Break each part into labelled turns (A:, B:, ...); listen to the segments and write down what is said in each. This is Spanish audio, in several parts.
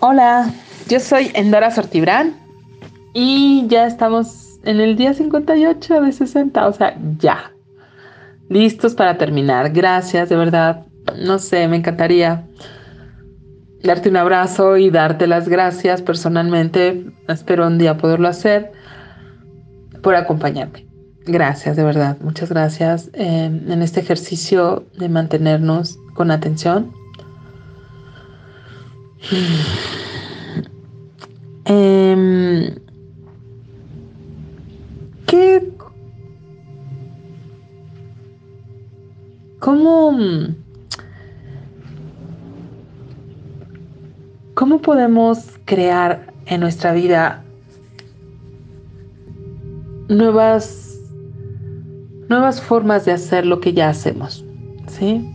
A: Hola, yo soy Endora Sortibrán y ya estamos en el día 58 de 60, o sea, ya. Listos para terminar. Gracias, de verdad. No sé, me encantaría darte un abrazo y darte las gracias personalmente. Espero un día poderlo hacer por acompañarme. Gracias, de verdad. Muchas gracias eh, en este ejercicio de mantenernos con atención eh, ¿Qué? ¿Cómo? ¿Cómo podemos crear en nuestra vida nuevas, nuevas formas de hacer lo que ya hacemos? ¿Sí?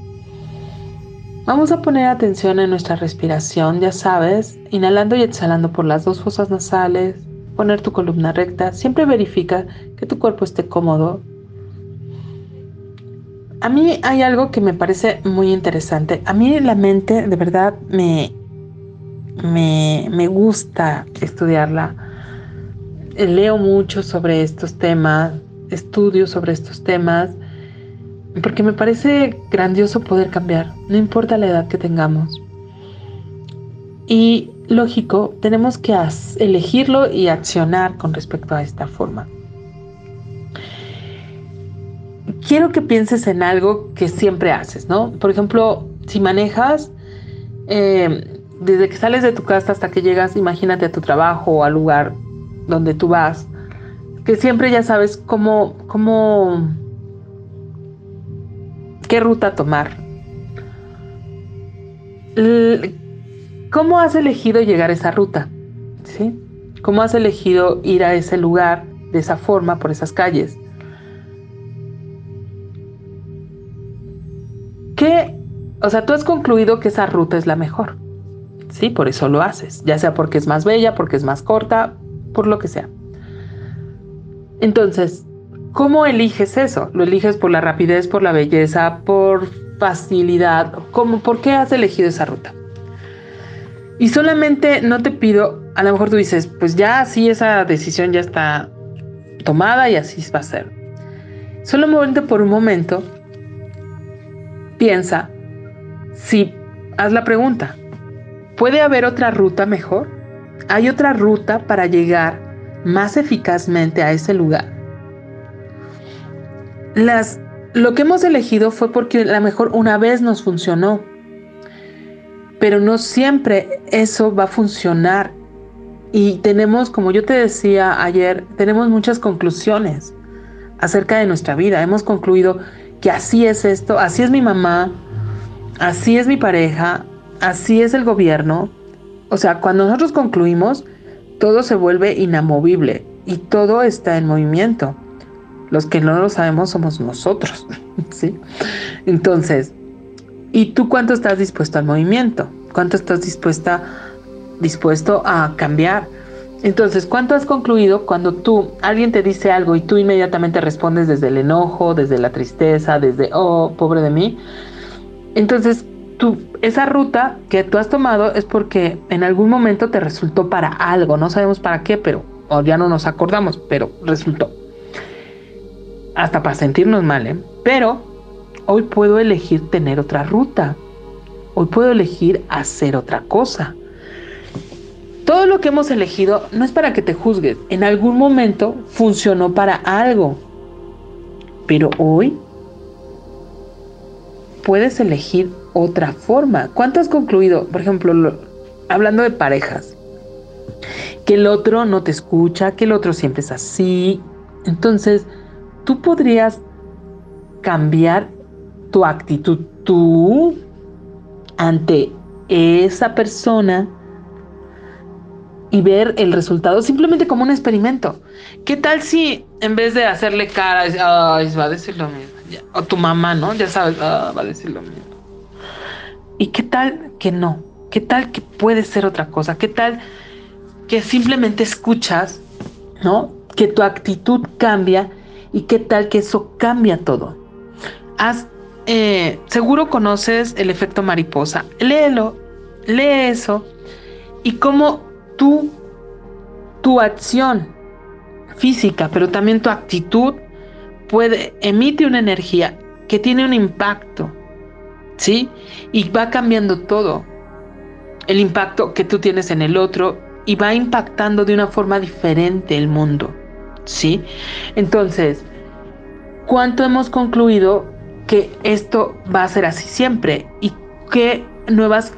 A: Vamos a poner atención en nuestra respiración, ya sabes, inhalando y exhalando por las dos fosas nasales, poner tu columna recta, siempre verifica que tu cuerpo esté cómodo. A mí hay algo que me parece muy interesante. A mí la mente de verdad me, me, me gusta estudiarla. Leo mucho sobre estos temas, estudio sobre estos temas porque me parece grandioso poder cambiar, no importa la edad que tengamos. Y lógico, tenemos que elegirlo y accionar con respecto a esta forma. Quiero que pienses en algo que siempre haces, ¿no? Por ejemplo, si manejas, eh, desde que sales de tu casa hasta que llegas, imagínate a tu trabajo o al lugar donde tú vas, que siempre ya sabes cómo, cómo qué ruta tomar. ¿Cómo has elegido llegar a esa ruta? ¿Sí? ¿Cómo has elegido ir a ese lugar de esa forma, por esas calles? ¿Qué? O sea, tú has concluido que esa ruta es la mejor. Sí, por eso lo haces, ya sea porque es más bella, porque es más corta, por lo que sea. Entonces, ¿Cómo eliges eso? ¿Lo eliges por la rapidez, por la belleza, por facilidad? ¿Cómo, ¿Por qué has elegido esa ruta? Y solamente no te pido, a lo mejor tú dices, pues ya así esa decisión ya está tomada y así va a ser. Solamente por un momento piensa si haz la pregunta, ¿puede haber otra ruta mejor? ¿Hay otra ruta para llegar más eficazmente a ese lugar? las, lo que hemos elegido fue porque a lo mejor una vez nos funcionó, pero no siempre eso va a funcionar. Y tenemos, como yo te decía ayer, tenemos muchas conclusiones acerca de nuestra vida. Hemos concluido que así es esto, así es mi mamá, así es mi pareja, así es el gobierno. O sea, cuando nosotros concluimos, todo se vuelve inamovible y todo está en movimiento. Los que no lo sabemos somos nosotros, ¿sí? Entonces, ¿y tú cuánto estás dispuesto al movimiento? ¿Cuánto estás dispuesta, dispuesto a cambiar? Entonces, ¿cuánto has concluido cuando tú, alguien te dice algo y tú inmediatamente respondes desde el enojo, desde la tristeza, desde, oh, pobre de mí? Entonces, tú, esa ruta que tú has tomado es porque en algún momento te resultó para algo, no sabemos para qué, pero, o ya no nos acordamos, pero resultó hasta para sentirnos mal, ¿eh? Pero hoy puedo elegir tener otra ruta. Hoy puedo elegir hacer otra cosa. Todo lo que hemos elegido no es para que te juzgues. En algún momento funcionó para algo. Pero hoy puedes elegir otra forma. ¿Cuánto has concluido? Por ejemplo, hablando de parejas. Que el otro no te escucha, que el otro siempre es así. Entonces, tú podrías cambiar tu actitud tú ante esa persona y ver el resultado simplemente como un experimento. ¿Qué tal si en vez de hacerle cara, ay, va a decir lo mismo? O tu mamá, ¿no? Ya sabes, ah, va a decir lo mismo. ¿Y qué tal que no? ¿Qué tal que puede ser otra cosa? ¿Qué tal que simplemente escuchas, ¿no? Que tu actitud cambia ¿Y qué tal que eso cambia todo? Haz eh, seguro conoces el efecto mariposa. Léelo, lee eso y cómo tú, tu acción física, pero también tu actitud puede, emite una energía que tiene un impacto, ¿sí? Y va cambiando todo. El impacto que tú tienes en el otro y va impactando de una forma diferente el mundo, ¿sí? Entonces, ¿cuánto hemos concluido que esto va a ser así siempre? ¿Y qué nuevas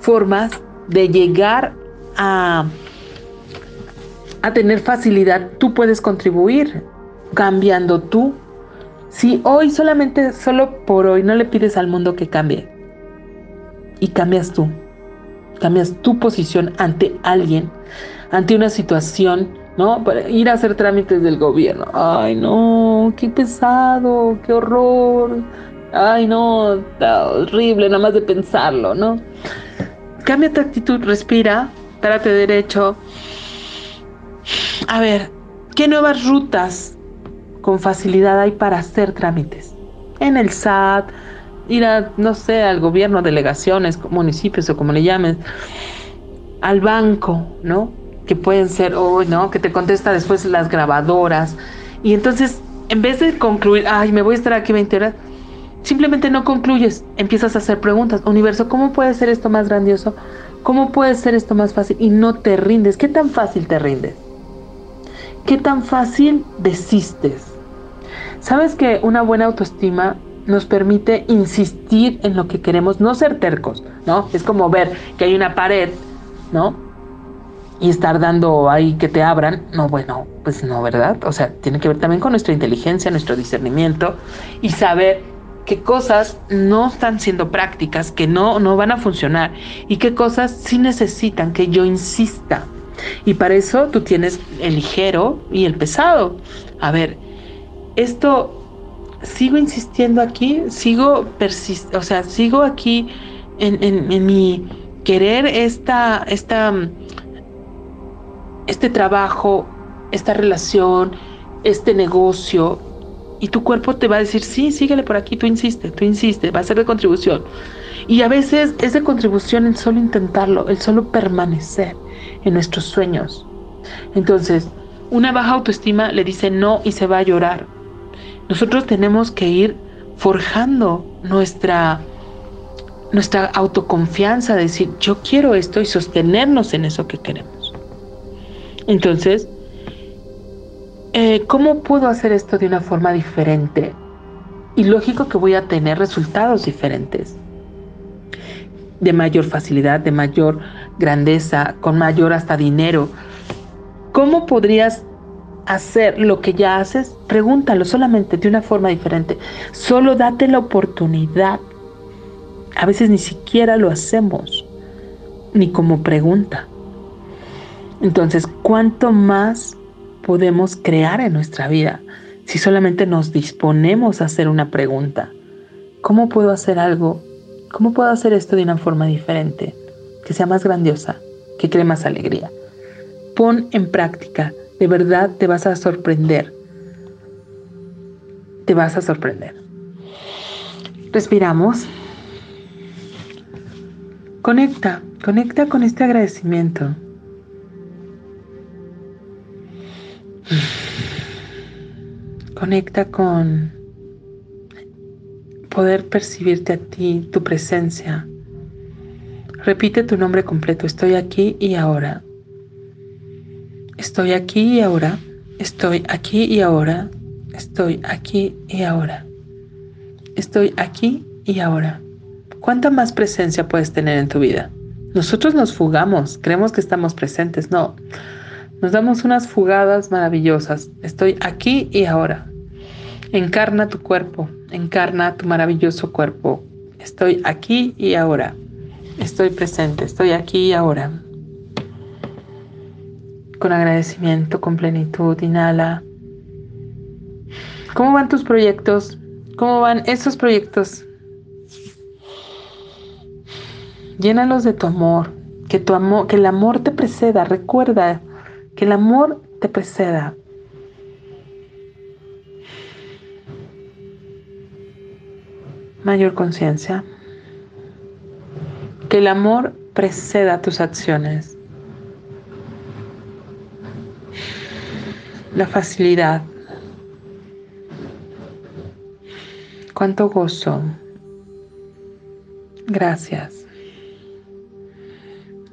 A: formas de llegar a, a tener facilidad tú puedes contribuir cambiando tú? Si hoy solamente, solo por hoy, no le pides al mundo que cambie y cambias tú cambias tu posición ante alguien, ante una situación, ¿no? Para ir a hacer trámites del gobierno. Ay, no, qué pesado, qué horror. Ay, no, está horrible, nada más de pensarlo, ¿no? Cambia tu actitud, respira, párate derecho. A ver, ¿qué nuevas rutas con facilidad hay para hacer trámites? En el SAT, ir a, no sé, al gobierno, delegaciones, municipios o como le llamen, al banco, ¿no? Que pueden ser, hoy, ¿no? Que te contesta después las grabadoras. Y entonces, en vez de concluir, ay, me voy a estar aquí 20 horas, simplemente no concluyes, empiezas a hacer preguntas. Universo, ¿cómo puede ser esto más grandioso? ¿Cómo puede ser esto más fácil? Y no te rindes. ¿Qué tan fácil te rindes? ¿Qué tan fácil desistes? ¿Sabes que una buena autoestima nos permite insistir en lo que queremos, no ser tercos, ¿no? Es como ver que hay una pared, ¿no? Y estar dando ahí que te abran, no, bueno, pues no, ¿verdad? O sea, tiene que ver también con nuestra inteligencia, nuestro discernimiento y saber qué cosas no están siendo prácticas, que no, no van a funcionar y qué cosas sí necesitan que yo insista. Y para eso tú tienes el ligero y el pesado. A ver, esto sigo insistiendo aquí, sigo persist o sea, sigo aquí en, en, mi querer esta, esta, este trabajo, esta relación, este negocio, y tu cuerpo te va a decir, sí, síguele por aquí, tú insiste, tú insiste, va a ser de contribución. Y a veces es de contribución el solo intentarlo, el solo permanecer en nuestros sueños. Entonces, una baja autoestima le dice no y se va a llorar. Nosotros tenemos que ir forjando nuestra, nuestra autoconfianza, decir, yo quiero esto y sostenernos en eso que queremos. Entonces, eh, ¿cómo puedo hacer esto de una forma diferente? Y lógico que voy a tener resultados diferentes, de mayor facilidad, de mayor grandeza, con mayor hasta dinero. ¿Cómo podrías hacer lo que ya haces, pregúntalo solamente de una forma diferente. Solo date la oportunidad. A veces ni siquiera lo hacemos, ni como pregunta. Entonces, ¿cuánto más podemos crear en nuestra vida si solamente nos disponemos a hacer una pregunta? ¿Cómo puedo hacer algo? ¿Cómo puedo hacer esto de una forma diferente? Que sea más grandiosa, que cree más alegría. Pon en práctica de verdad te vas a sorprender. Te vas a sorprender. Respiramos. Conecta, conecta con este agradecimiento. Conecta con poder percibirte a ti, tu presencia. Repite tu nombre completo. Estoy aquí y ahora. Estoy aquí y ahora. Estoy aquí y ahora. Estoy aquí y ahora. Estoy aquí y ahora. ¿Cuánta más presencia puedes tener en tu vida? Nosotros nos fugamos, creemos que estamos presentes. No, nos damos unas fugadas maravillosas. Estoy aquí y ahora. Encarna tu cuerpo, encarna tu maravilloso cuerpo. Estoy aquí y ahora. Estoy presente, estoy aquí y ahora con agradecimiento, con plenitud, inhala. ¿Cómo van tus proyectos? ¿Cómo van esos proyectos? Llénalos de tu amor, que tu amor, que el amor te preceda, recuerda que el amor te preceda. mayor conciencia. Que el amor preceda tus acciones. La facilidad. Cuánto gozo. Gracias.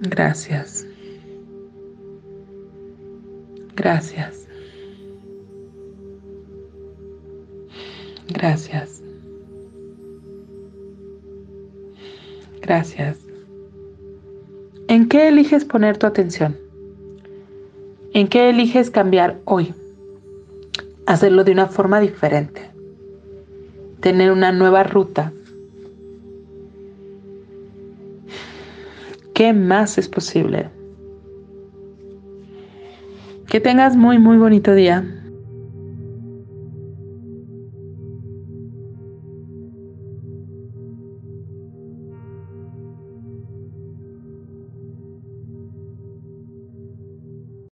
A: Gracias. Gracias. Gracias. Gracias. ¿En qué eliges poner tu atención? ¿En qué eliges cambiar hoy? Hacerlo de una forma diferente. Tener una nueva ruta. ¿Qué más es posible? Que tengas muy, muy bonito día.